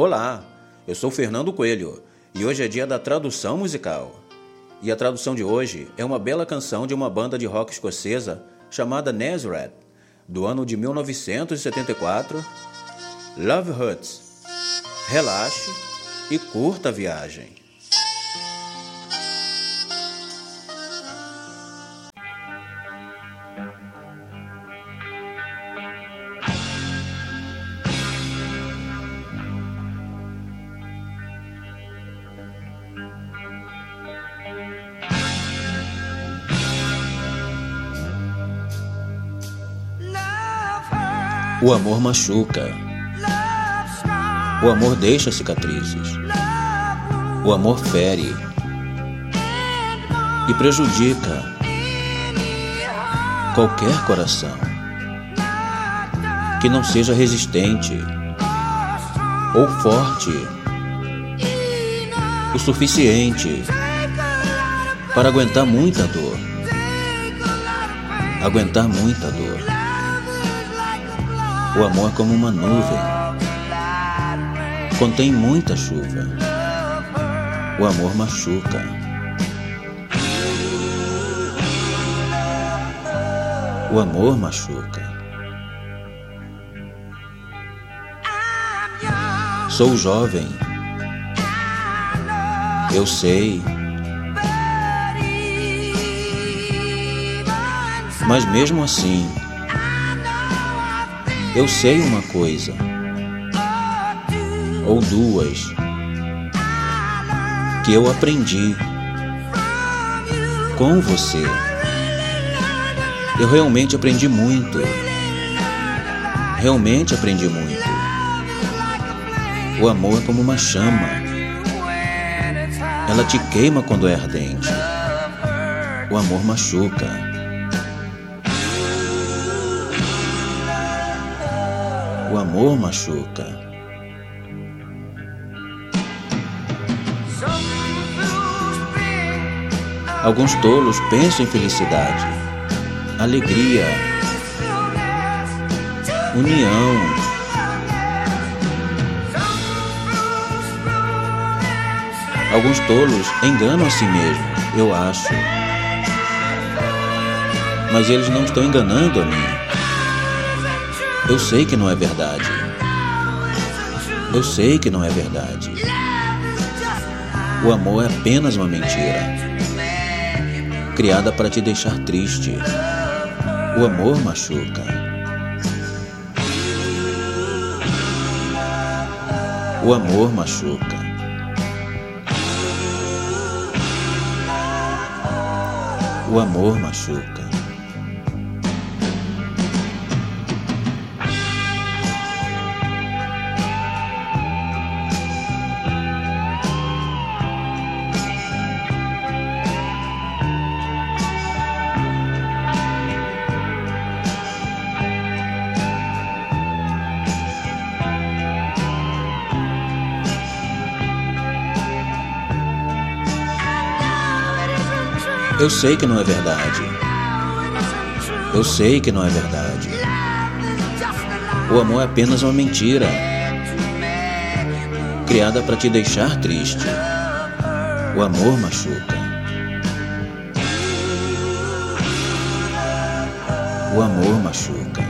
Olá, eu sou Fernando Coelho e hoje é dia da tradução musical. E a tradução de hoje é uma bela canção de uma banda de rock escocesa chamada Nazareth, do ano de 1974. Love Hurts. Relaxe e curta a viagem. O amor machuca. O amor deixa cicatrizes. O amor fere e prejudica qualquer coração que não seja resistente ou forte o suficiente para aguentar muita dor. Aguentar muita dor. O amor é como uma nuvem. Contém muita chuva. O amor machuca. O amor machuca. Sou jovem. Eu sei. Mas mesmo assim, eu sei uma coisa, ou duas, que eu aprendi com você. Eu realmente aprendi muito. Realmente aprendi muito. O amor é como uma chama. Ela te queima quando é ardente. O amor machuca. O amor machuca. Alguns tolos pensam em felicidade, alegria, união. Alguns tolos enganam a si mesmos, eu acho. Mas eles não estão enganando a mim. Eu sei que não é verdade. Eu sei que não é verdade. O amor é apenas uma mentira, criada para te deixar triste. O amor machuca. O amor machuca. O amor machuca. Eu sei que não é verdade. Eu sei que não é verdade. O amor é apenas uma mentira criada para te deixar triste. O amor machuca. O amor machuca.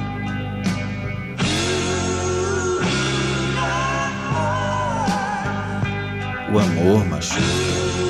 O amor machuca.